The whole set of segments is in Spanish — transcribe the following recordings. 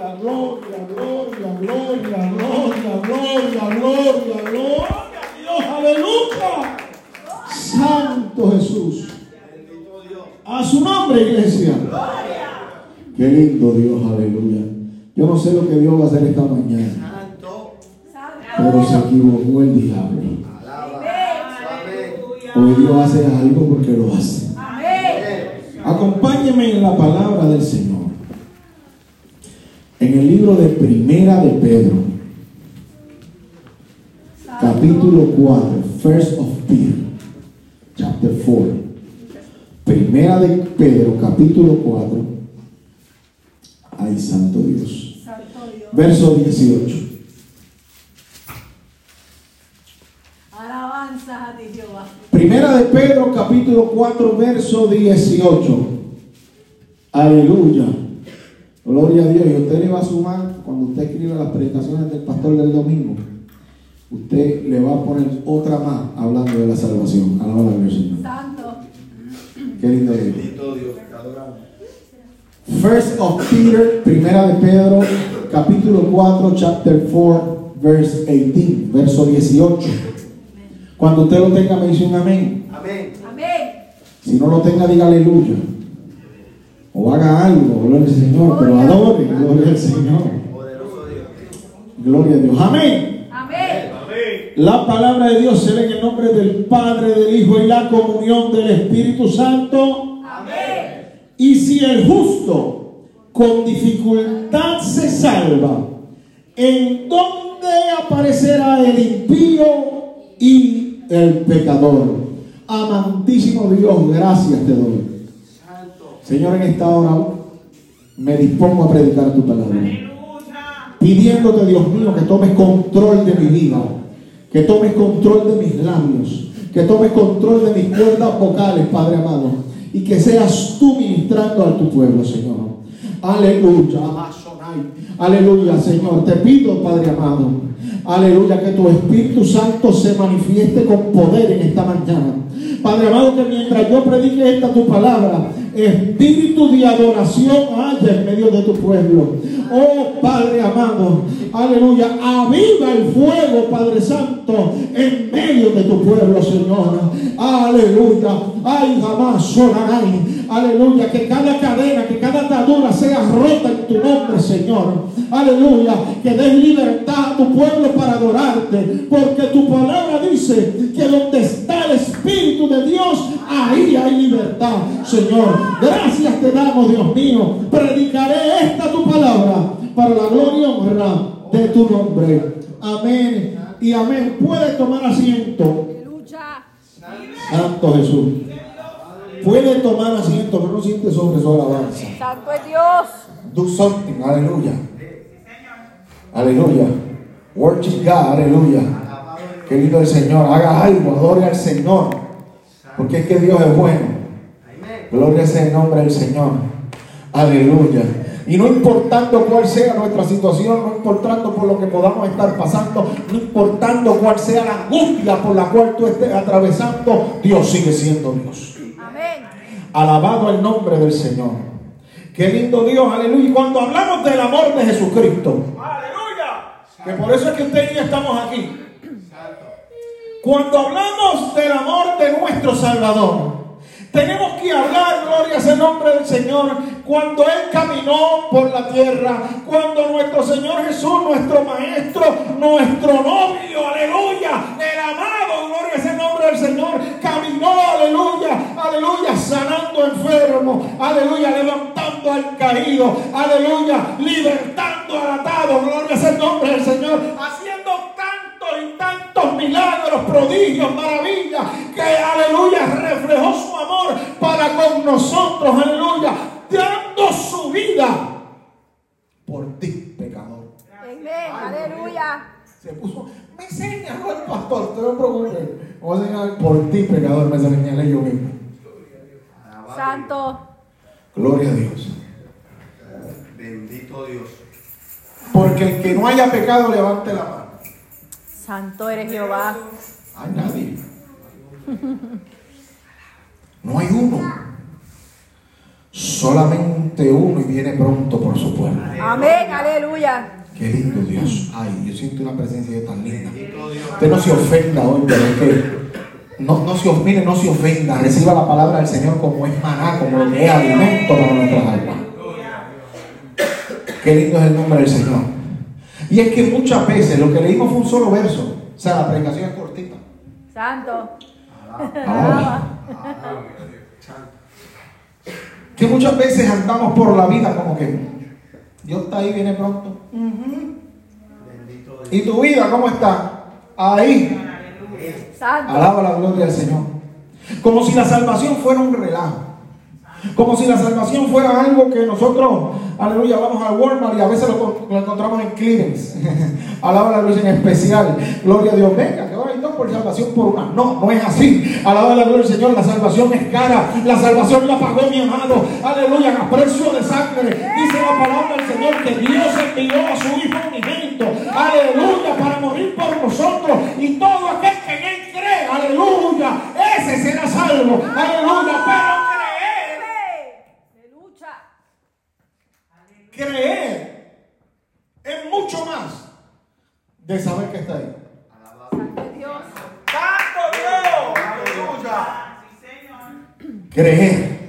gloria, gloria, gloria, gloria, gloria, gloria, gloria, gloria, Dios, aleluya. Santo Jesús. A su nombre, iglesia. Qué lindo Dios, aleluya. Yo no sé lo que Dios va a hacer esta mañana, pero se equivocó el diablo. Hoy Dios hace algo porque lo hace. Acompáñeme en la palabra del Señor. En el libro de Primera de Pedro, capítulo 4, First of Peter, chapter 4. Primera de Pedro, capítulo 4. Ay, santo Dios. Verso 18. Alabanza a ti, Jehová. Primera de Pedro, capítulo 4, verso 18. Aleluya. Gloria a Dios. Y usted le va a sumar, cuando usted escribe las predicaciones del pastor del domingo, usted le va a poner otra más hablando de la salvación. Alabado al Señor. Santo. Qué lindo es. Bendito Dios, te adoramos. First of Peter, primera de Pedro, capítulo 4, chapter 4, verse 18, verso 18. Cuando usted lo tenga, me dice un amén. Amén. Amén. Si no lo tenga, diga aleluya. O haga algo, gloria al Señor, pero adore, gloria al Señor. Poderoso Dios. Gloria a Dios. Amén. Amén. La palabra de Dios se lee en el nombre del Padre, del Hijo y la comunión del Espíritu Santo. Amén. Y si el justo con dificultad se salva, ¿en dónde aparecerá el impío y el pecador? Amantísimo Dios, gracias te doy. Señor, en esta hora me dispongo a predicar tu palabra. Pidiéndote, Dios mío, que tomes control de mi vida, que tomes control de mis labios, que tomes control de mis cuerdas vocales, Padre amado, y que seas tú ministrando a tu pueblo, Señor. Aleluya. Aleluya, Señor. Te pido, Padre amado, aleluya, que tu Espíritu Santo se manifieste con poder en esta mañana. Padre amado, que mientras yo predique esta tu palabra, espíritu de adoración haya en medio de tu pueblo. Oh Padre amado, aleluya, aviva el fuego, Padre Santo, en medio de tu pueblo, Señor. Aleluya, ay jamás sonarán. Aleluya, que cada cadena, que cada atadura sea rota en tu nombre, Señor. Aleluya, que des libertad a tu pueblo para adorarte, porque tu palabra dice que donde está el Espíritu de Dios, ahí hay libertad, Señor. Gracias te damos, Dios mío. Predicaré esta tu palabra para la gloria y honra de tu nombre. Amén y amén. Puede tomar asiento. Santo Jesús. Puede tomar asiento, pero no siente sobre su alabanza. Santo es Dios. Do something, aleluya. Aleluya. Worship God, aleluya. Querido el Señor, haga algo, adore al Señor. Porque es que Dios es bueno. Gloria sea el nombre del Señor. Aleluya. Y no importando cuál sea nuestra situación, no importando por lo que podamos estar pasando, no importando cuál sea la angustia por la cual tú estés atravesando, Dios sigue siendo Dios. Alabado el nombre del Señor. Qué lindo Dios, aleluya. Y cuando hablamos del amor de Jesucristo, aleluya, que por eso es que usted y yo estamos aquí. Cuando hablamos del amor de nuestro Salvador, tenemos que hablar, gloria sea el nombre del Señor, cuando Él caminó por la tierra, cuando nuestro Señor Jesús, nuestro Maestro, nuestro novio, aleluya, el amado, gloria nombre del Señor, caminó, aleluya, aleluya, sanando enfermos, aleluya, levantando al caído, aleluya, libertando al atado, gloria el nombre del Señor, haciendo tantos y tantos milagros, prodigios, maravillas, que aleluya, reflejó su amor para con nosotros, aleluya, dando su vida por ti, pecador. Amén. Aleluya. Se puso, me señaló el pastor, no te preocupes, voy a señalar por ti, pecador, me señalé yo mismo. Santo. Gloria a Dios. Bendito Dios. Porque el que no haya pecado, levante la mano. Santo eres Jehová. Hay nadie. No hay uno. Solamente uno y viene pronto por su pueblo. Amén, aleluya. Qué lindo Dios. Ay, yo siento una presencia de tan linda. Usted no se ofenda hoy, pero es que no, no se, of- mire, no se ofenda. Reciba la palabra del Señor como es maná, como lo que es alimento para nuestras almas. Qué lindo es el nombre del Señor. Y es que muchas veces lo que leímos fue un solo verso. O sea, la predicación es cortita. Santo. Alaba. Que muchas veces andamos por la vida como que Dios está ahí, viene pronto. Bendito Dios. ¿Y tu vida cómo está? Ahí. Alaba la gloria del Señor. Como si la salvación fuera un relajo. Como si la salvación fuera algo que nosotros, aleluya, vamos al Walmart y a veces lo, encontramos en clearance. Alaba la gloria en especial. Gloria a Dios. Venga, que ahora hay dos por salvación por una. No, no es así. Alaba la gloria del Señor. La salvación es cara. La salvación la pagó mi amado. Aleluya, a precio de sangre. Dice la palabra del Señor que Dios envió a su Hijo unigénito. Aleluya, para morir por nosotros. Y todo aquel que en él cree, aleluya, ese será salvo. Aleluya, pero creer. De lucha. Creer es mucho más de saber que está ahí. Santo Dios. Creer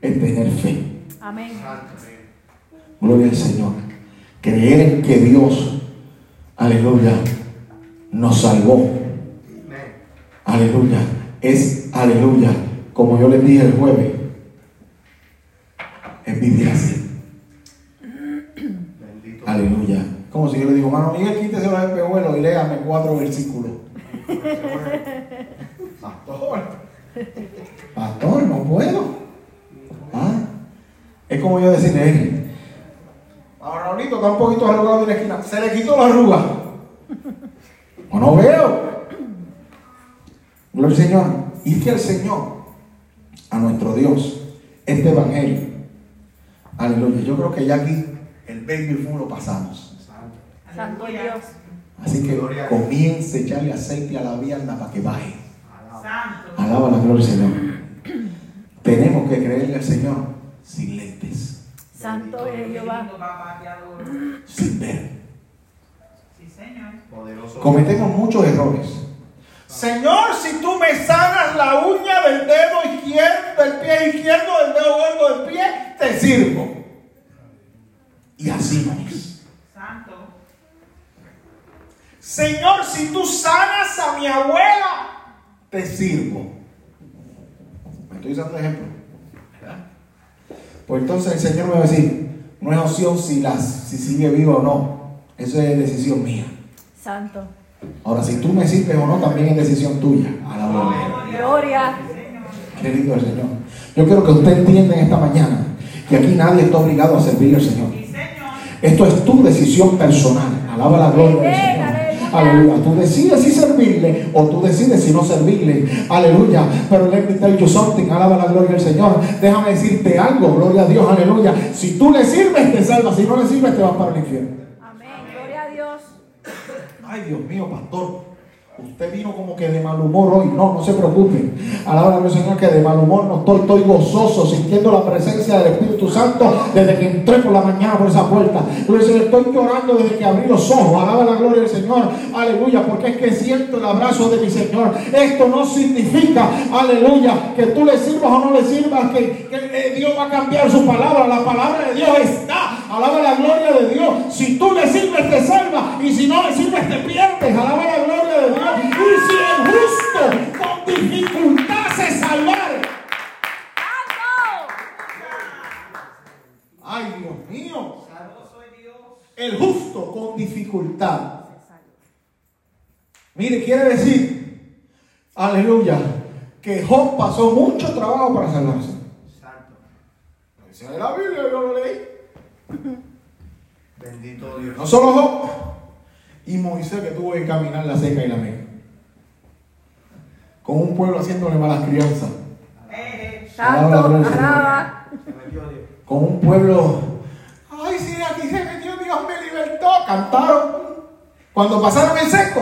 es tener fe. Amén. Gloria al Señor. Creer en que Dios, aleluya, nos salvó. Aleluya. Es, aleluya, como yo les dije el jueves, es vivir así. Bendito Aleluya. Como si yo le digo, mano Miguel, quítese los espejuelos y léame cuatro versículos. Pastor, pastor, no puedo. ¿Ah? Es como yo decirle, "Eh, a Raulito está un poquito arrugado en la esquina, se le quitó la arruga. O no veo. Gloria al Señor. Y es que el Señor, a nuestro Dios, este evangelio, aleluya, yo creo que ya aquí el baby boom lo pasamos. Santo Dios. Así que comience a echarle aceite a la vianda para que baje. Santo. Alaba la gloria del Señor. Tenemos que creerle al Señor sin lentes, Santo es Jehová. sin ver. Poderoso. Cometemos muchos errores. Señor, si tú me sanas la uña del dedo izquierdo, del pie izquierdo, del dedo gordo del pie, te sirvo. Y así no es. Señor, si tú sanas a mi abuela, te sirvo. Me estoy usando de ejemplo. ¿verdad? Pues entonces el Señor me va a decir, no es opción si, las, si sigue viva o no. Eso es decisión mía. Santo. Ahora, si tú me sirves o no, también es decisión tuya. A la gloria. Qué lindo el Señor. Yo quiero que usted entienda en esta mañana que aquí nadie está obligado a servir al Señor. Esto es tu decisión personal. Alaba la gloria del Señor. aleluya. Aleluya. Tú decides si servirle o tú decides si no servirle. Aleluya. Pero let me tell you something. Alaba la gloria del Señor. Déjame decirte algo. Gloria a Dios. Aleluya. Si tú le sirves, te salvas. Si no le sirves, te vas para el infierno. Amén. Gloria a Dios. Ay, Dios mío, pastor. Usted vino como que de mal humor hoy. No, no se preocupe. Alaba al Señor que de mal humor no estoy. Estoy gozoso, sintiendo la presencia del Espíritu Santo desde que entré por la mañana por esa puerta. Señor, estoy llorando desde que abrí los ojos. Alaba la gloria del Señor. Aleluya, porque es que siento el abrazo de mi Señor. Esto no significa, aleluya, que tú le sirvas o no le sirvas, que, que, eh, Dios va a cambiar su palabra. La palabra de Dios está. Alaba la gloria de Dios. Si tú le sirves, te salva. Y si no le sirves, te pierdes. Alaba la gloria de Dios. Y si el justo con dificultad se salvar. Santo. Ay, Dios mío. El justo con dificultad. Mire, quiere decir, aleluya, que Job pasó mucho trabajo para salvarse. Santo. Lo dice la Biblia, yo lo leí. Bendito Dios. No solo Job, y Moisés que tuvo que caminar la seca y la meca. Con un pueblo haciéndole malas crianzas. Dios. Con un pueblo. Ay, sí, aquí se metió Dios, me libertó. Cantaron. Cuando pasaron el seco,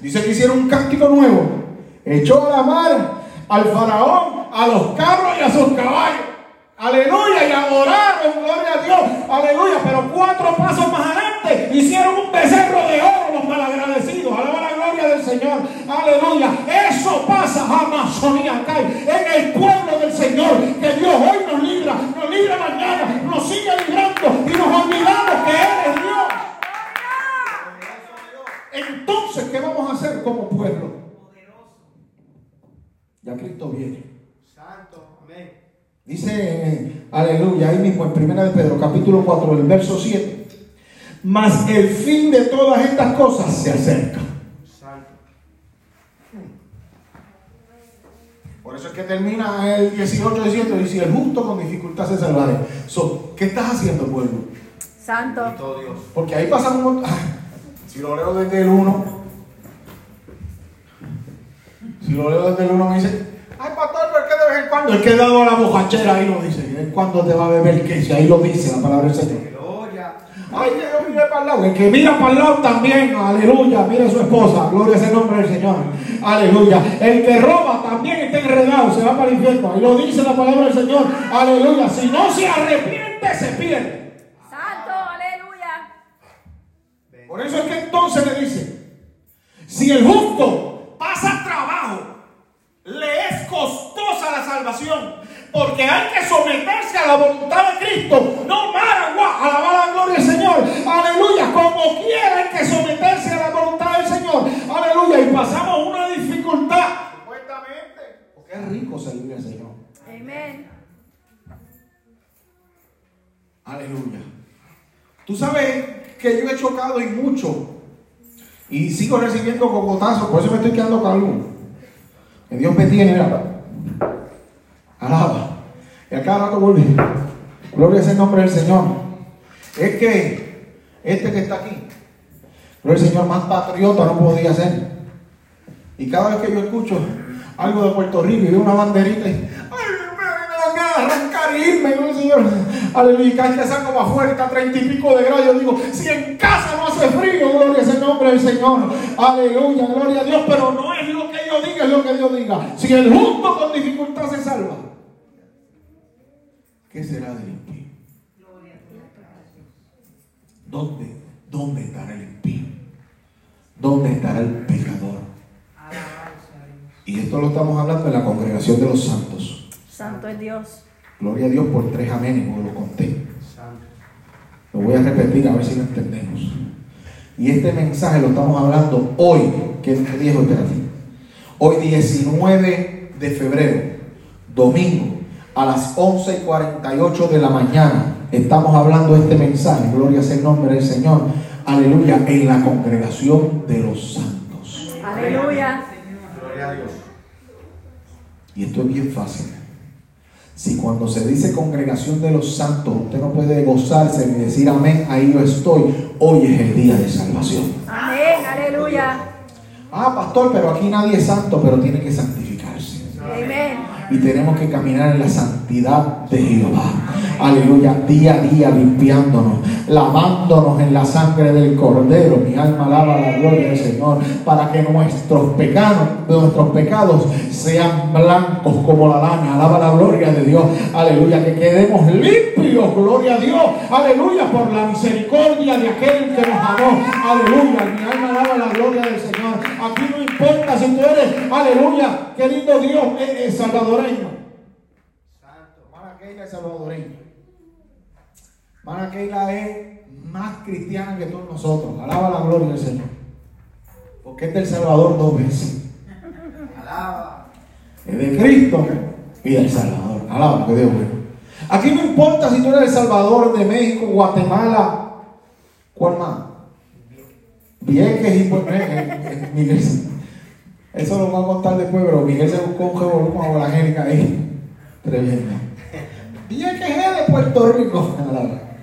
dice que hicieron un cántico nuevo. Echó a la mar al faraón, a los carros y a sus caballos. Aleluya, y adoraron, gloria a Dios, aleluya. Pero cuatro pasos más adelante hicieron un becerro de oro los malagradecidos. Alaba la gloria del Señor, aleluya. Eso pasa Amazonía acá, en el pueblo del Señor, que Dios hoy nos libra, nos libra mañana, nos sigue librando y nos olvidamos que Él es Dios. Entonces, ¿qué vamos a hacer como pueblo? Ya Cristo viene. Santo. Amén. Dice, aleluya, ahí mismo en 1 de Pedro, capítulo 4, el verso 7. Mas el fin de todas estas cosas se acerca. Santo. Por eso es que termina el 18 diciendo, y si el justo con dificultad se salvará. So, ¿Qué estás haciendo, pueblo? Santo. Dios. Porque ahí pasan un montón. Si lo leo desde el 1, si lo leo desde el 1 me dice, ay pastor, ¿por qué de vez en cuando? El que he dado a la bojachera ahí lo dice. ¿De vez en cuando te va a beber que si ahí lo dice la palabra del Señor. Gloria. Ay, que yo mire para el lado. El que mira para el lado también, aleluya, mira a su esposa, gloria es el nombre del Señor, aleluya. El que roba también está enredado, se va para el infierno. Ahí lo dice la palabra del Señor, aleluya. Si no se arrepiente, se pierde. Santo. Aleluya. Por eso es que entonces le dice, si el justo pasa trabajo, le es costosa la salvación, porque hay que someterse a la voluntad de Cristo, no maragua, alabar la gloria del Señor, aleluya, como quiera hay que someterse a la voluntad del Señor, aleluya, y pasamos una dificultad, supuestamente, porque es rico servir al Señor, Amén. aleluya. Tú sabes que yo he chocado y mucho. Y sigo recibiendo cocotazos, por eso me estoy quedando calvo. Que Dios me tiene, mira. Alaba. Y a cada rato vuelve. Gloria es el nombre del Señor. Es que este que está aquí, gloria al Señor, más patriota no podía ser. Y cada vez que yo escucho algo de Puerto Rico y veo una banderita, y, ¡ay, me dan ganas de arrancar y irme! Gloria al Señor. Aleluya. Que para afuera, está a treinta y pico de grados, yo digo, si en casa no hace frío, gloria es el nombre del Señor. Aleluya, gloria a Dios. Pero no es lo que yo diga, es lo que Dios diga. Si el justo con dificultad se salva, ¿qué será del impío? ¿Dónde? ¿Dónde estará el impío? ¿Dónde estará el pecador? Y esto lo estamos hablando en la congregación de los santos. Santo es Dios. Gloria a Dios por tres amenes, como lo conté. Santo. Lo voy a repetir a ver si lo entendemos. Y este mensaje lo estamos hablando hoy. ¿Qué día es hoy? Espérate. Hoy 19 de febrero, domingo, a las 11 y 48 de la mañana. Estamos hablando este mensaje. Gloria sea el nombre del Señor. Aleluya. En la congregación de los santos. Aleluya. Gloria a Dios. Y esto es bien fácil. Si cuando se dice congregación de los santos, usted no puede gozarse ni decir amén, ahí yo estoy. Hoy es el día de salvación. Amén. Aleluya. Ah, pastor, pero aquí nadie es santo, pero tiene que santificarse. Y tenemos que caminar en la santidad de Jehová. Aleluya, día a día limpiándonos, lavándonos en la sangre del Cordero. Mi alma alaba la gloria del Señor para que nuestros pecados, nuestros pecados sean blancos como la lana. Alaba la gloria de Dios. Aleluya, que quedemos limpios. Gloria a Dios. Aleluya, por la misericordia de aquel que nos amó. Aleluya, mi alma alaba la gloria del Señor. Aquí no importa si tú eres, aleluya, qué lindo Dios, es, salvadoreño. Santo. Hermana Keila es salvadoreña. Hermana Keila es más cristiana que todos nosotros. Alaba la gloria del Señor. Porque es del Salvador dos veces. Alaba. Es de Cristo y del Salvador. Alaba que Dios bueno. Aquí no importa si tú eres del Salvador, de México, Guatemala, ¿cuál más? Vieques y pues, eh, eh, Miguel. Eso lo voy a contar después, pero Miguel se buscó un revolú con la Angélica ahí. Tremendo. Vieques es de Puerto Rico. Alaba.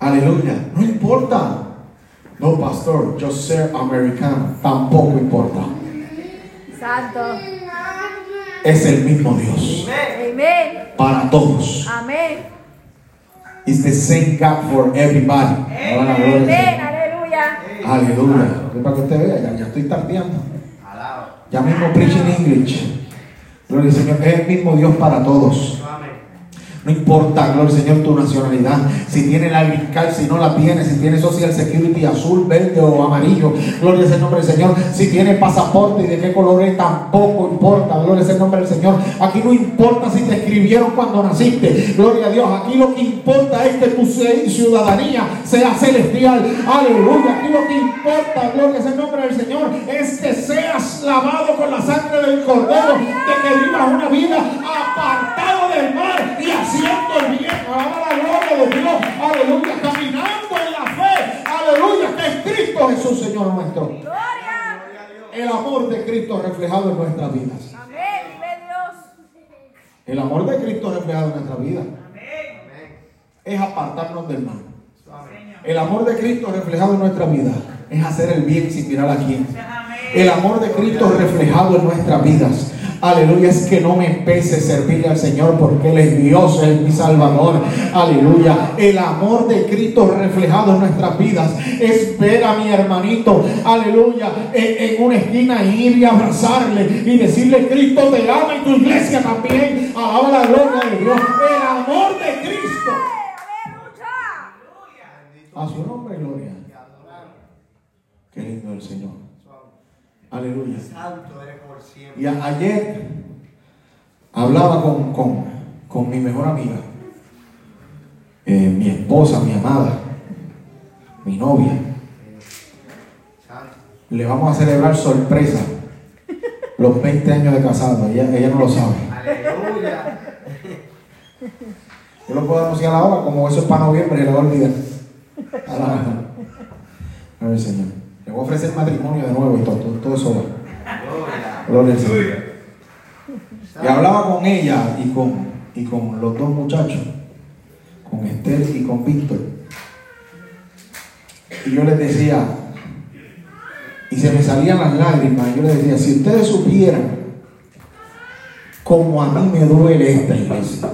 Aleluya. No importa. No, pastor, yo ser americano. Tampoco importa. Santo. Es el mismo Dios. Amén. Amén. Para todos. Amén. It's the same God for everybody. Amén. Señor. Aleluya. Aleluya. Es para que usted vea, ya, ya estoy tardeando. Ya mismo preaching English. Gloria al Señor. Es el mismo Dios para todos. Amén. No importa, gloria al Señor, tu nacionalidad. Si tiene la card, si no la tiene, si tiene social security azul, verde o amarillo. Gloria el nombre del Señor. Si tiene pasaporte y de qué color es, tampoco importa. Gloria el nombre del Señor. Aquí no importa si te escribieron cuando naciste. Gloria a Dios. Aquí lo que importa es que tu ciudadanía sea celestial. Aleluya. Aquí lo que importa, gloria el nombre del Señor, es que seas lavado con la sangre del Cordero. De que vivas una vida apartado del mal haciendo el bien. Alaba la gloria de Dios. Aleluya. Caminando en la fe. Aleluya. Que es Cristo Jesús, Señor nuestro. El amor de Cristo reflejado en nuestras vidas. Amén. Vive Dios. El amor de Cristo reflejado en nuestra vida es apartarnos del mal. El amor de Cristo reflejado en nuestra vida es hacer el bien sin mirar a quién. El amor de Cristo reflejado en nuestras vidas. Aleluya, es que no me pese servirle al Señor porque Él es Dios, Él es mi Salvador. Aleluya. El amor de Cristo reflejado en nuestras vidas es ver a mi hermanito, aleluya, en, en una esquina ir y abrazarle y decirle, Cristo te ama y tu iglesia también. Alaba la gloria de Dios. El amor de Cristo. Aleluya. A su nombre, gloria. Qué lindo el Señor. Aleluya. Santo eres por siempre. Y a- ayer hablaba con, con- con mi mejor amiga, eh, mi esposa, mi amada, mi novia. Le vamos a celebrar sorpresa los 20 años de casado. Ella, ella no lo sabe. Aleluya. Yo lo puedo anunciar ahora, como eso es para noviembre, le voy a olvidar. A ver, Señor. Le voy a ofrecer matrimonio de nuevo y todo, todo, todo eso va. Gloria. Gloria al Señor. Y hablaba con ella y con, y con los dos muchachos, con Esther y con Víctor. Y yo les decía, y se me salían las lágrimas, y yo les decía, si ustedes supieran como a mí me duele esta iglesia,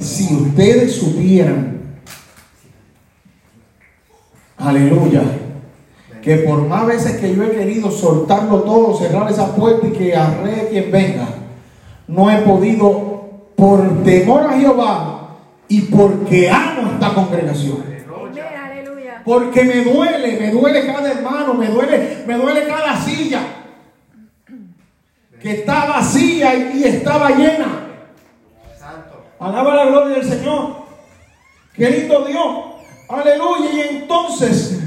si ustedes supieran, aleluya, que por más veces que yo he querido soltarlo todo, cerrar esa puerta y que arree quien venga, no he podido por temor a Jehová y porque amo esta congregación. Porque me duele, me duele cada hermano, me duele, me duele cada silla que está vacía y, y estaba llena. Santo. Alaba la gloria del Señor. Qué lindo Dios. Aleluya. Y entonces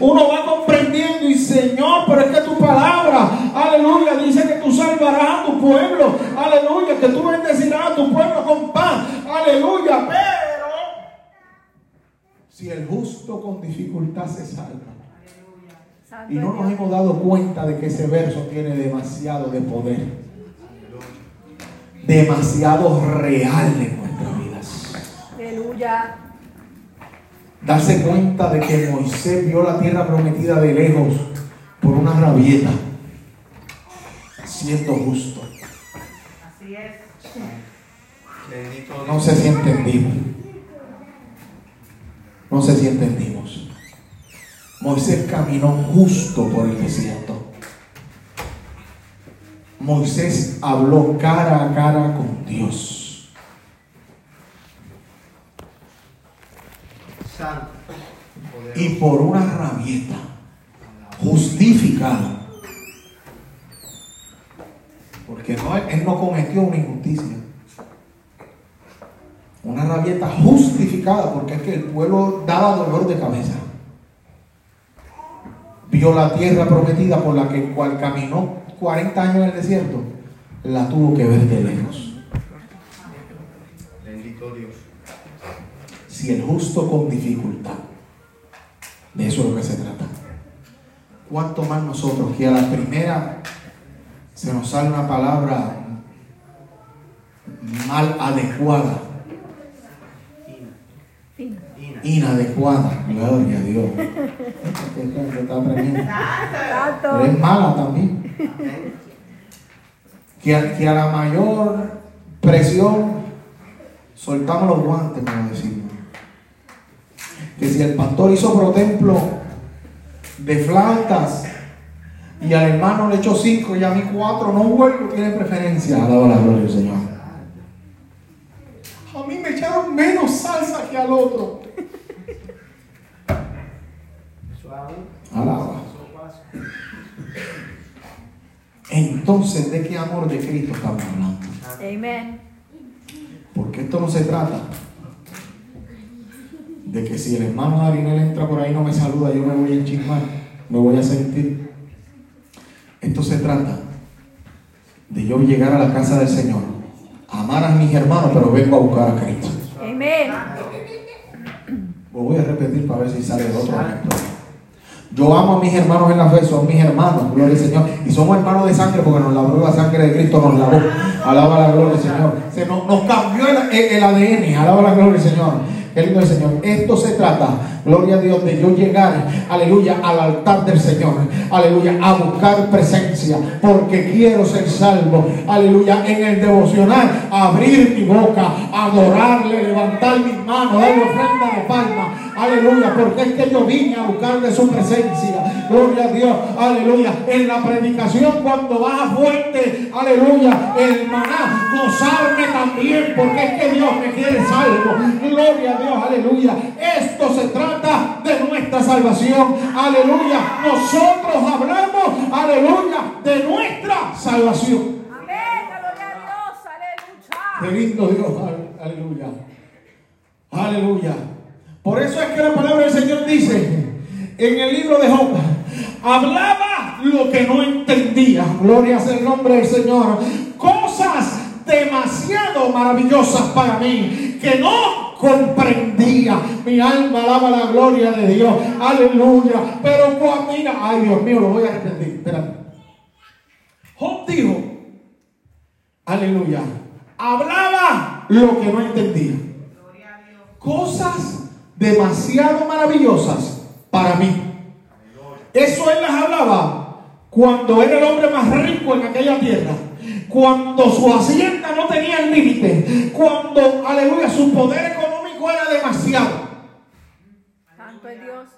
uno va comprendiendo y Señor, pero es que tu palabra, aleluya, dice que tú salvarás a tu pueblo. Aleluya, que tú bendecirás a tu pueblo con paz. Aleluya. Pero si el justo con dificultad se salva. Y no nos hemos dado cuenta de que ese verso tiene demasiado de poder. Demasiado real en nuestras vidas. Aleluya. Darse cuenta de que Moisés vio la tierra prometida de lejos por una rabieta, siendo justo. Bendito Dios. No sé si entendimos. No sé si entendimos. Moisés caminó justo por el desierto. Moisés habló cara a cara con Dios. Santo. Y por una rabieta justificado. Porque no, él no cometió una injusticia. Una rabieta justificada porque es que el pueblo daba dolor de cabeza. Vio la tierra prometida por la que cual caminó 40 años en el desierto, la tuvo que ver de lejos. Bendito Dios. Si el justo con dificultad, de eso es lo que se trata. ¿Cuánto más nosotros que a la primera se nos sale una palabra mal adecuada, inadecuada? Gloria a Dios. Pero es mala también. Que a, que a la mayor presión soltamos los guantes, como decimos. Que si el pastor hizo pro templo de flautas, Y al hermano le echó cinco y a mí cuatro. No vuelvo, tiene preferencia. Alaba la gloria del Señor. A mí me echaron menos salsa que al otro. Suave. Alaba. Entonces, ¿de qué amor de Cristo estamos hablando? Amén. Porque esto no se trata de que si el hermano Arinel entra por ahí y no me saluda, yo me voy a enchismar, me voy a sentir. Esto se trata de yo llegar a la casa del Señor, amar a mis hermanos, pero vengo a buscar a Cristo. Amén. Lo voy a repetir para ver si sale el otro ejemplo. Yo amo a mis hermanos en la fe, son mis hermanos, gloria al Señor. Y somos hermanos de sangre porque nos lavó la sangre de Cristo, nos lavó. Alaba la gloria del Señor. Se nos, nos cambió el, el- ADN, alaba la gloria del Señor. El Señor. Esto se trata, gloria a Dios, de yo llegar, aleluya, al altar del Señor. Aleluya, a buscar presencia. Porque quiero ser salvo. Aleluya, en el devocional, abrir mi boca, adorarle, levantar mis manos, darle ofrenda de palma. Aleluya, porque es que yo vine a buscar de su presencia. Gloria a Dios, aleluya. En la predicación, cuando baja fuerte, aleluya, el maná, gozarme también, porque es que Dios me quiere salvo. Gloria a Dios, aleluya. Esto se trata de nuestra salvación, aleluya. Nosotros hablamos, aleluya, de nuestra salvación. Amén. Gloria a Dios. Qué Aleluya. lindo Dios, al- aleluya. Aleluya. Por eso es que la palabra del Señor dice en el libro de Job, hablaba lo que no entendía. Gloria sea el nombre del Señor. Cosas demasiado maravillosas para mí que no comprendía. Mi alma alaba la gloria de Dios. Aleluya. Pero mira, ay Dios mío, lo voy a repetir. Espérate. Job dijo, aleluya, hablaba lo que no entendía. Cosas demasiado maravillosas para mí. Eso él las hablaba cuando era el hombre más rico en aquella tierra. Cuando su hacienda no tenía límite. Cuando, aleluya, su poder económico era demasiado. Santo es Dios.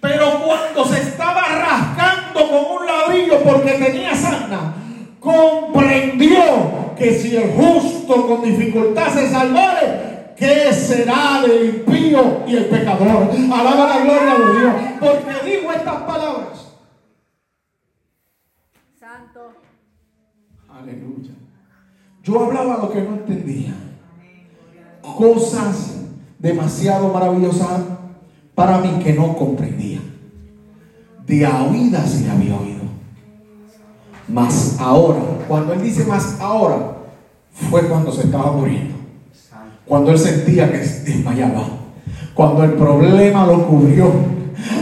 Pero cuando se estaba rascando con un ladrillo porque tenía sana, comprendió que si el justo con dificultad se salvare, ¿qué será del impío y el pecador? Alaba la gloria de Dios. Porque digo estas palabras. Santo. Aleluya. Yo hablaba lo que no entendía. Cosas demasiado maravillosas para mí que no comprendía. De a oídas le había oído. Mas ahora, cuando él dice más ahora, fue cuando se estaba muriendo. Cuando él sentía que desmayaba. Cuando el problema lo cubrió.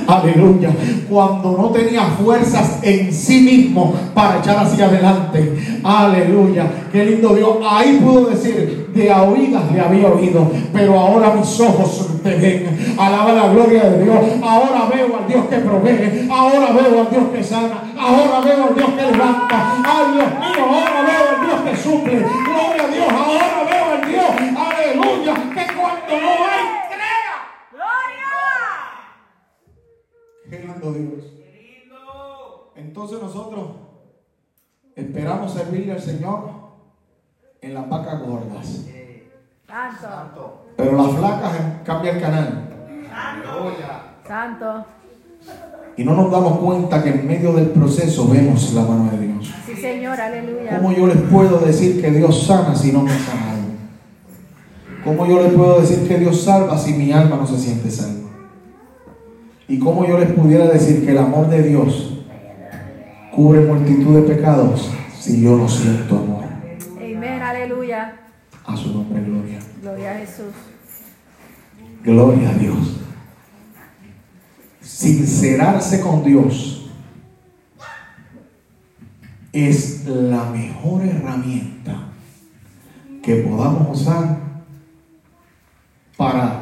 Aleluya. Cuando no tenía fuerzas en sí mismo para echar hacia adelante. Aleluya. Qué lindo Dios. Ahí pudo decir, de oídas le había oído, pero ahora mis ojos te ven. Alaba la gloria de Dios. Ahora veo al Dios que provee. Ahora veo al Dios que sana. Ahora veo al Dios que levanta. Ay Dios mío, ahora veo al Dios que suple. Gloria a Dios. Ahora veo al Dios. Aleluya. Que cuando no hay, crea. Gloria. Dios. Entonces nosotros esperamos servirle al Señor en las vacas gordas. Santo. Santo. Pero las flacas cambia el canal. Aleluya. Santo. Y no nos damos cuenta que en medio del proceso vemos la mano de Dios. Sí, Señor. Aleluya. ¿Cómo yo les puedo decir que Dios sana si no me sana? ¿Cómo yo les puedo decir que Dios salva si mi alma no se siente salva? ¿Y cómo yo les pudiera decir que el amor de Dios cubre multitud de pecados si yo no siento amor? Amén. Aleluya. A su nombre, gloria. Gloria a Jesús. Gloria a Dios. Sincerarse con Dios es la mejor herramienta que podamos usar para ¿Cómo lo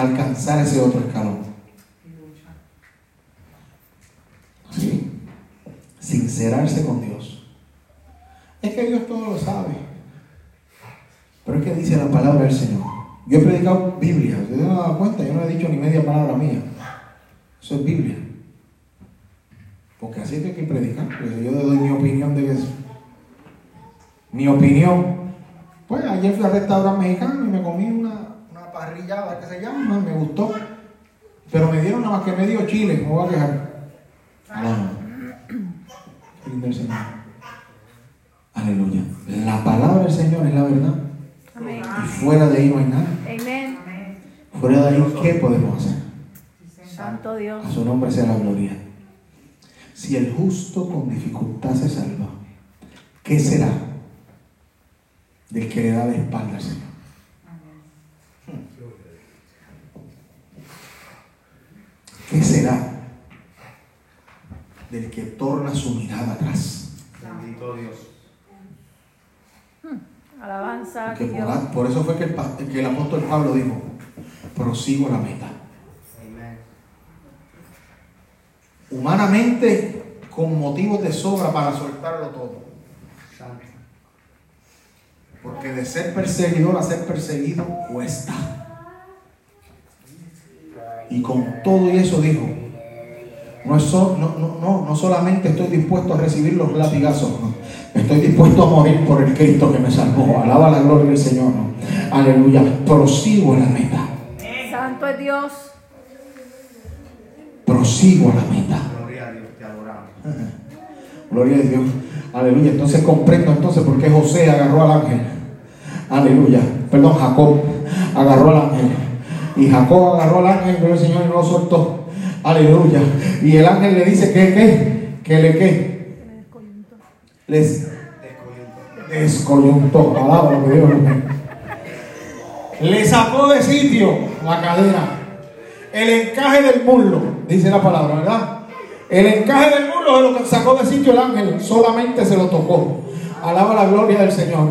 alcanzar ese otro escalón. ¿Sí? Sincerarse con Dios. Es que Dios todo lo sabe. Pero es que dice la palabra del Señor. Yo he predicado Biblia. Ustedes no se dan cuenta, yo no he dicho ni media palabra mía. Eso es Biblia. Porque así es que hay que predicar. Pues yo le doy mi opinión de eso. Mi opinión. Pues ayer fui al restaurante mexicano y me comí parrillada que se llama, me gustó. Pero me dieron nada más que medio chile, me voy a quejar. Alaba. Qué lindo el Señor. Aleluya. La palabra del Señor es la verdad. Amén. Y fuera de ahí no hay nada. Amén. Fuera de ahí, ¿qué podemos hacer? Santo Dios. A su nombre sea la gloria. Si el justo con dificultad se salva, ¿qué será del que le da la espalda al Señor? ¿Qué será del que torna su mirada atrás? Bendito Dios. Alabanza a Porque ti, por, Dios. por eso fue que el, que apóstol Pablo dijo, prosigo la meta. Amén. Humanamente, con motivos de sobra para soltarlo todo. Porque de ser perseguidor a ser perseguido cuesta. Y con todo y eso dijo, no, es so- no, no, no, no solamente estoy dispuesto a recibir los latigazos, no. estoy dispuesto a morir por el Cristo que me salvó. Alaba la gloria del Señor. no. Aleluya. Prosigo a la meta. Santo es Dios. Prosigo a la meta. Gloria a Dios, te adoramos. Gloria a Dios. Aleluya. Entonces comprendo entonces por qué José agarró al ángel. Aleluya. Perdón, Jacob agarró al ángel. Y Jacob agarró al ángel, pero el Señor y no lo soltó. Aleluya. Y el ángel le dice que qué, que le qué. Les descoyuntó. Lo que Dios Le sacó de sitio la cadera. El encaje del muslo, dice la palabra, ¿verdad? El encaje del muslo de lo que sacó de sitio el ángel, solamente se lo tocó. Alaba la gloria del Señor.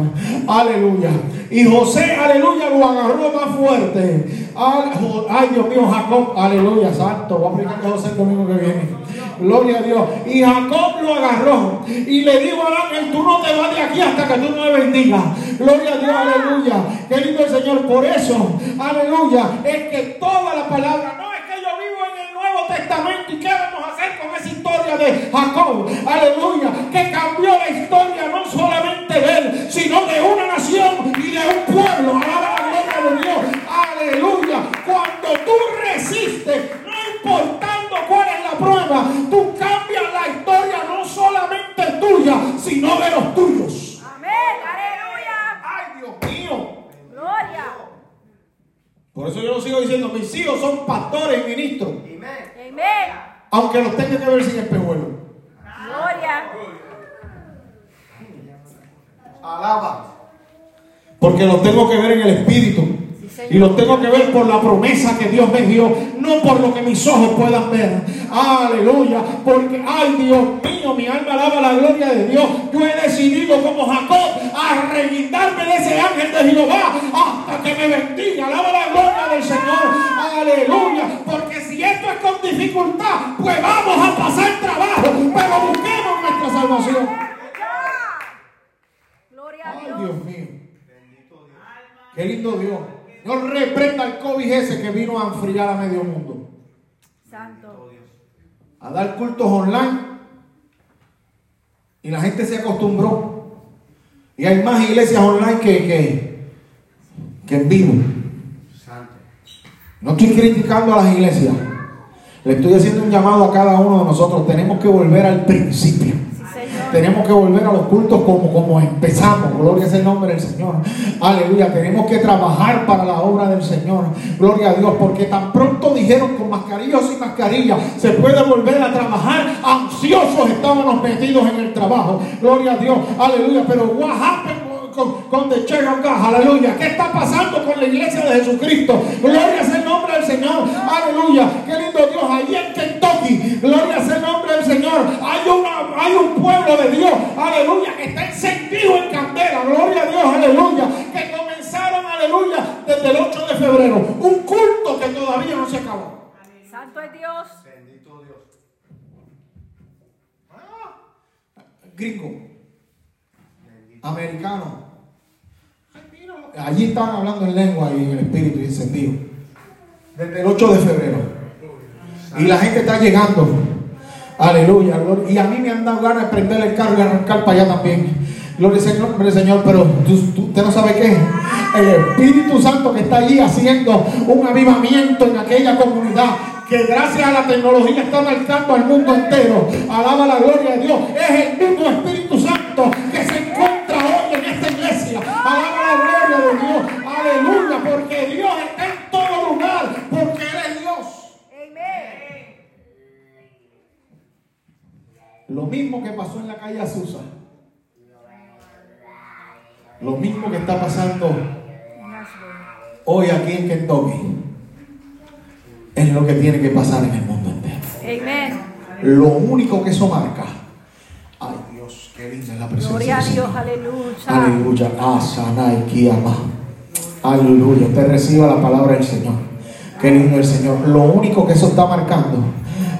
Aleluya. Y José, aleluya, lo agarró más fuerte. Ay, Dios mío, Jacob, aleluya, santo. Voy a aplicar que José el domingo que viene. Gloria a Dios. Y Jacob lo agarró y le dijo al ángel, tú no te vas de aquí hasta que tú no me bendigas. Gloria a Dios, aleluya. Qué lindo el Señor. Por eso, aleluya, es que toda la palabra, no es que yo vivo en el Nuevo Testamento y qué vamos a hacer con de Jacob. Aleluya, que cambió la historia no solamente de él, sino de una nación y de un pueblo. Alaba la gloria de Dios. Aleluya. Cuando tú resistes, no importando cuál es la prueba, tú cambias la historia no solamente tuya, sino de los tuyos. Amén. Aleluya. Ay, Dios mío. Gloria. Por eso yo lo sigo diciendo, mis hijos son pastores y ministros, Amén. Amén. aunque los tenga que ver sin espejuelo. Alaba. Porque los tengo que ver en el espíritu. Y los tengo que ver por la promesa que Dios me dio, no por lo que mis ojos puedan ver. Aleluya. Porque, ay Dios mío, mi alma alaba la gloria de Dios. Yo he decidido como Jacob a reguindarme de ese ángel de Jehová hasta que me bendiga. Alaba la gloria del Señor. Aleluya. Porque si esto es con dificultad, pues vamos a pasar trabajo. Pero busquemos nuestra salvación. Gloria a Ay, Dios. Dios mío. Bendito Dios. Qué lindo Dios. Dios reprenda el COVID ese que vino a enfriar a medio mundo. Santo. Dios. A dar cultos online. Y la gente se acostumbró. Y hay más iglesias online que, que, que en vivo. Santo. No estoy criticando a las iglesias. Le estoy haciendo un llamado a cada uno de nosotros. Tenemos que volver al principio. Tenemos que volver a los cultos como, como empezamos. Gloria es el nombre del Señor. Aleluya. Tenemos que trabajar para la obra del Señor. Gloria a Dios. Porque tan pronto dijeron con mascarilla o sin mascarilla se puede volver a trabajar. Ansiosos estábamos metidos en el trabajo. Gloria a Dios. Aleluya. Pero what happened con, con The Church of God? Aleluya. ¿Qué está pasando con la iglesia de Jesucristo? Gloria es el nombre del Señor. Aleluya. Qué lindo Dios. Allí en Kentucky. Gloria es el nombre del Señor. Hay, una, hay un pueblo de Dios. Aleluya. Que está encendido en candela. Gloria a Dios. Aleluya. Que comenzaron. Aleluya. Desde el 8 de febrero. Un culto que todavía no se acabó. Santo es Dios. Bendito Dios. Gringo. Bendito. Americano. Allí estaban hablando en lengua y en el espíritu y encendido. Desde el 8 de febrero. Y la gente está llegando. Aleluya. Y a mí me han dado ganas de prender el carro y arrancar para allá también. Gloria al hombre, Señor, pero tú- tú- usted no sabe qué. El Espíritu Santo que está allí haciendo un avivamiento en aquella comunidad que gracias a la tecnología está marcando al mundo entero. Alaba la gloria de Dios. Es el mismo Espíritu Santo que se encuentra hoy en esta iglesia. Alaba la gloria de Dios. Aleluya, porque Dios está en todo lugar, porque Él es Dios. Amén. Lo mismo que pasó en la calle Azusa. Lo mismo que está pasando hoy aquí en Kentucky. Es lo que tiene que pasar en el mundo entero. Lo único que eso marca. Ay Dios, qué linda es la presencia. Gloria a Dios, aleluya. Aleluya. Asana y Kiama. Aleluya. Usted reciba la palabra del Señor. Qué lindo el Señor. Lo único que eso está marcando.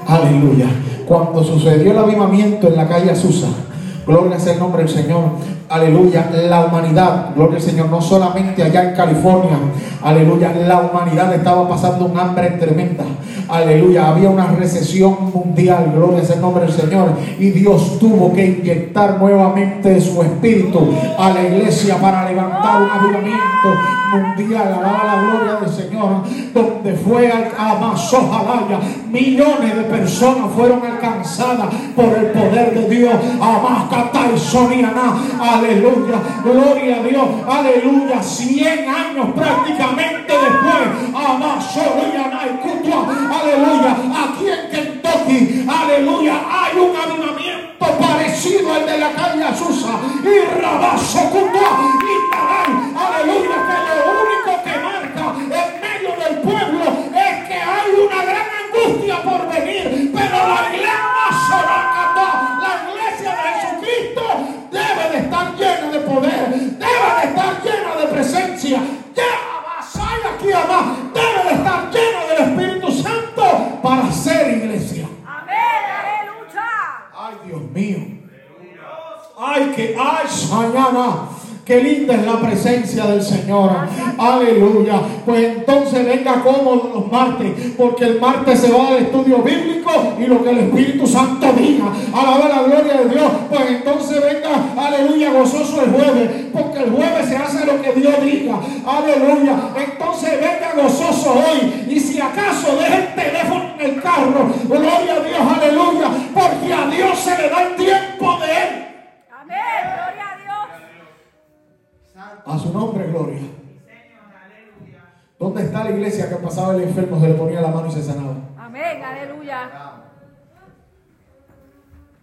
Aleluya. Cuando sucedió el avivamiento en la calle Azusa. Gloria sea el nombre del Señor. Aleluya. La humanidad. Gloria al Señor. No solamente allá en California. Aleluya. La humanidad estaba pasando un hambre tremenda. Aleluya. Había una recesión mundial. Gloria sea el nombre del Señor. Y Dios tuvo que inyectar nuevamente su espíritu a la iglesia para levantar un avivamiento mundial. Alaba la gloria del Señor. Donde fue a Amazojalaya. Millones de personas fueron alcanzadas por el poder de Dios. Amacata y Soniana. Aleluya. Gloria a Dios. Aleluya. Cien años prácticamente después. Amazoniana y. Aleluya. Aquí en Kentucky. Aleluya. Hay un avivamiento parecido al de la calle Azusa. Y Rabazo Cutua. Y Taray. Aleluya. Angustia por venir. Pero la iglesia Soracata, la iglesia de Jesucristo, debe de estar llena de poder, debe de estar llena de presencia. Ya aquí abajo, debe de estar llena del Espíritu Santo para ser iglesia. Amén, aleluya. Ay, Dios mío. Ay, que, ay, mañana. Qué linda es la presencia del Señor. Aleluya. Pues entonces venga cómodo los martes, porque el martes se va al estudio bíblico y lo que el Espíritu Santo diga. Alaba la gloria de Dios. Pues entonces venga, aleluya, gozoso el jueves, porque el jueves se hace lo que Dios diga. Aleluya. Entonces venga gozoso hoy. Y si acaso deja el teléfono en el carro, gloria a Dios, aleluya, porque a Dios se le da el tiempo de Él. Amén. A su nombre, gloria. ¿Dónde está la iglesia que pasaba el enfermo, se le ponía la mano y se sanaba? Amén, aleluya.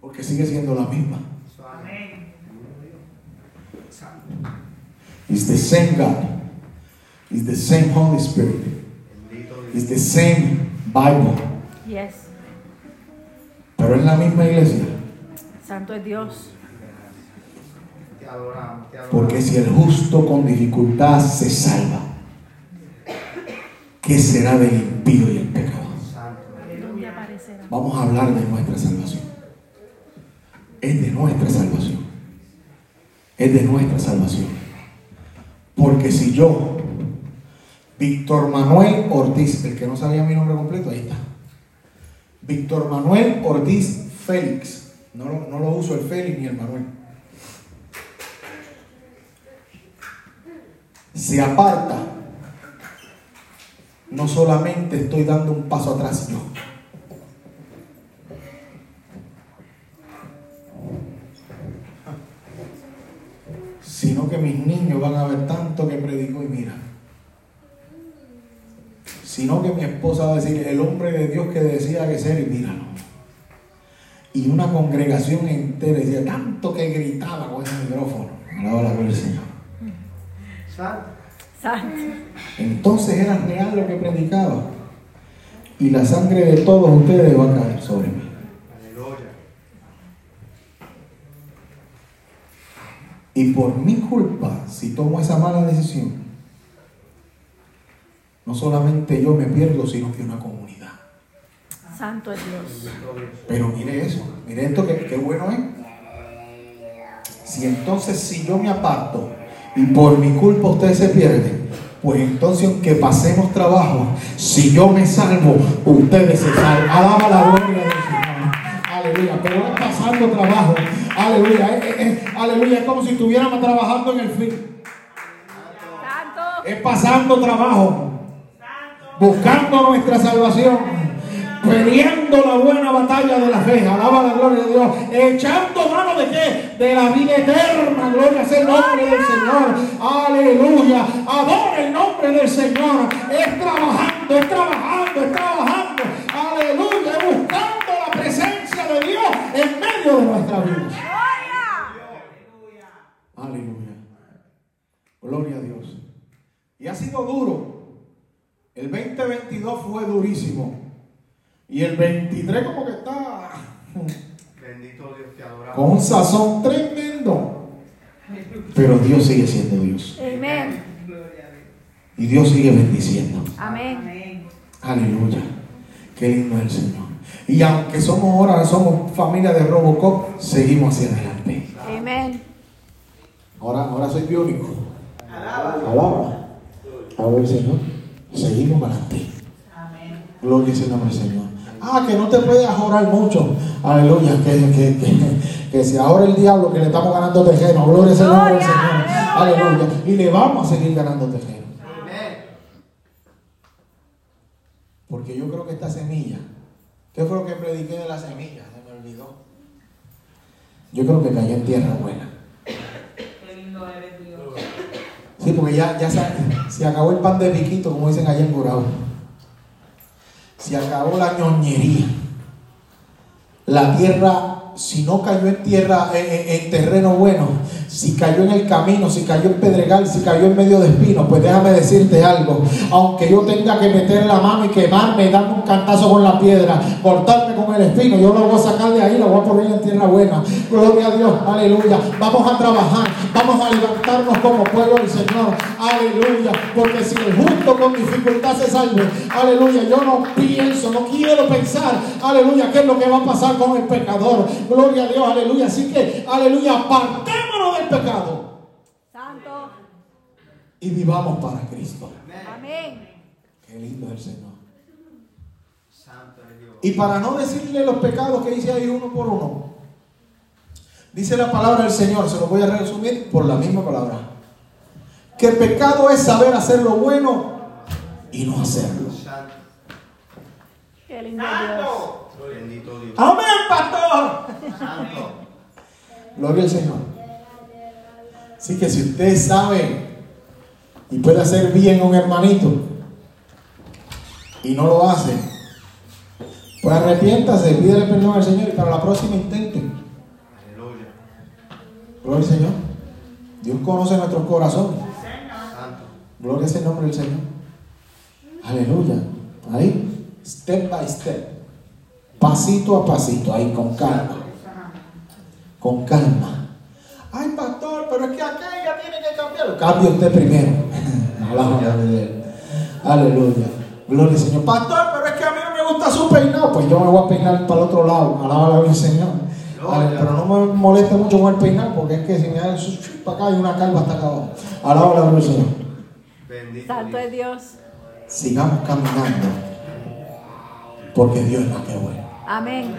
Porque sigue siendo la misma. It's the same God. It's the same Holy Spirit. It's the same Bible. Yes. Pero es la misma iglesia. Santo es Dios. Te adoramos, te adoramos. Porque si el justo con dificultad se salva, ¿qué será del impío y el pecador? Vamos a hablar de nuestra salvación. Es de nuestra salvación. Es de nuestra salvación. Porque si yo, Víctor Manuel Ortiz, el que no sabía mi nombre completo, ahí está. Víctor Manuel Ortiz Félix. No no lo uso el Félix ni el Manuel. Se aparta. No solamente estoy dando un paso atrás yo. sino que mis niños van a ver tanto que predicó y mira. Sino que mi esposa va a decir, el hombre de Dios que decía que ser y míralo. Y una congregación entera decía, tanto que gritaba con ese micrófono. Alaba la gloria del Señor. Entonces era real lo que predicaba. Y la sangre de todos ustedes va a caer sobre mí. Aleluya. Y por mi culpa, si tomo esa mala decisión, no solamente yo me pierdo, sino que una comunidad. Santo es Dios. Pero mire eso, mire esto que, que bueno es. Si entonces si yo me aparto y por mi culpa ustedes se pierden, pues entonces aunque pasemos trabajo, si yo me salvo, ustedes se salvan. Alaba la gloria Señor. Aleluya. Pero es pasando trabajo. Aleluya. Es- es- es- aleluya. Es como si estuviéramos trabajando en el fin. Es pasando trabajo. Buscando nuestra salvación. Peleando la buena batalla de la fe. Alaba la gloria de Dios. Echando mano de qué? De la vida eterna. Gloria sea el nombre del Señor. Aleluya. Adora el nombre del Señor. Es trabajando, es trabajando, es trabajando. Aleluya. Buscando la presencia de Dios en medio de nuestra vida. Aleluya. Gloria a Dios. Y ha sido duro. El 2022 fue durísimo. Y el 23 como que está Bendito Dios, te adoramos. con un sazón tremendo. Pero Dios sigue siendo Dios. Amén. Y Dios sigue bendiciendo. Amén. Aleluya. Qué lindo es el Señor. Y aunque somos ahora, somos familia de Robocop, seguimos hacia adelante. Amén. Ahora, ahora soy biónico. Alaba. Alaba el Señor. Seguimos adelante. Gloria sea el nombre del Señor. Ah, que no te puedes orar mucho. Aleluya. Que, que, que, que si ahora el diablo que le estamos ganando terreno. Gloria sea el nombre del Gloria, Señor. aleluya. Aleluya. Y le vamos a seguir ganando. Amén. Porque yo creo que esta semilla, ¿qué fue lo que prediqué de la semilla? Se me olvidó. Yo creo que cayó en tierra buena. Qué lindo eres Dios. Sí, porque ya, ya se, se acabó el pan de piquito, como dicen allá en Gurao. Se acabó la ñoñería. La tierra, si no cayó en tierra, en, en- en terreno bueno, si cayó en el camino, si cayó en pedregal, si cayó en medio de espinos, pues déjame decirte algo. Aunque yo tenga que meter la mano y quemarme, darme un cantazo con la piedra, cortarme con el espino, yo lo voy a sacar de ahí, lo voy a poner en tierra buena. Gloria a Dios, aleluya. Vamos a trabajar, vamos a levantarnos como pueblo del Señor, aleluya. Porque si el justo con dificultad se salve, aleluya, yo no pienso, no quiero pensar, aleluya, qué es lo que va a pasar con el pecador. Gloria a Dios, aleluya. Así que, aleluya, apartémonos del pecado Santo. y vivamos para Cristo. Amén. Qué lindo es el Señor. Santo es Dios. Y para no decirle los pecados que dice ahí uno por uno, dice la palabra del Señor, se lo voy a resumir por la misma palabra. Que el pecado es saber hacer lo bueno y no hacerlo. Santo. Qué lindo Dios. Bendito Dios. Amén, pastor. Santo. Gloria al Señor. Así que si usted sabe y puede hacer bien a un hermanito y no lo hace, pues arrepiéntase, pídele perdón al Señor y para la próxima intente. Aleluya. Gloria al Señor. Dios conoce nuestros corazones. Gloria es el nombre del Señor. Aleluya. Ahí, step by step. Pasito a pasito, ahí con calma. Con calma. Ay, pastor, pero es que aquella tiene que cambiar. Cambie usted primero. Alaba de él. Aleluya. Gloria al Señor. Pastor, pero es que a mí no me gusta su peinado. Pues yo me voy a peinar para el otro lado. Alaba al Señor. Pero no me moleste mucho con el peinado, porque es que si me da el su- su- para acá hay una calva hasta acá abajo. Alaba al Señor. Bendito Santo es Dios. sigamos caminando porque Dios es más que bueno. Amén.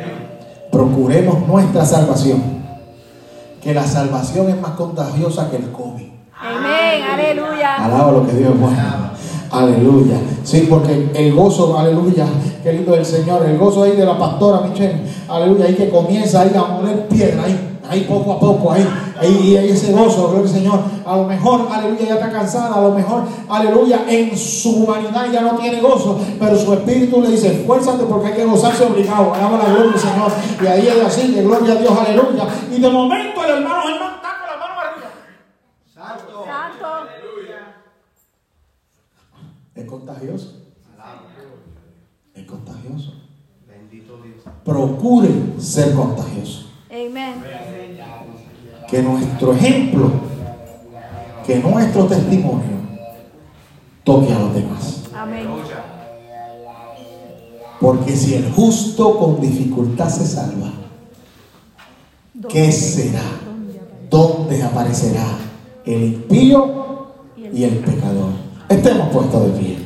Procuremos nuestra salvación, que la salvación es más contagiosa que el COVID. Amén. Aleluya. Alaba lo que Dios es bueno. Aleluya. Sí, porque el gozo, aleluya, qué lindo del Señor, el gozo ahí de la pastora Michelle, aleluya, ahí que comienza ahí a moler piedra, ahí, ahí poco a poco, ahí, ahí, ahí ese gozo, gloria al Señor. A lo mejor, aleluya, ya está cansada, a lo mejor, aleluya, en su humanidad ya no tiene gozo, pero su espíritu le dice, esfuérzate porque hay que gozarse obligado. Alaba la gloria Señor. Y ahí ella sigue, gloria a Dios, aleluya. Y de momento el hermano Germán está con la mano arriba. Santo. Santo. Es contagioso, Alaba. es contagioso. Bendito Dios. Procure ser contagioso. Amén. que nuestro ejemplo, que nuestro testimonio toque a los demás. Amén. Porque si el justo con dificultad se salva, ¿qué será? ¿Dónde aparecerá el impío y el pecador? Estemos puestos de pie.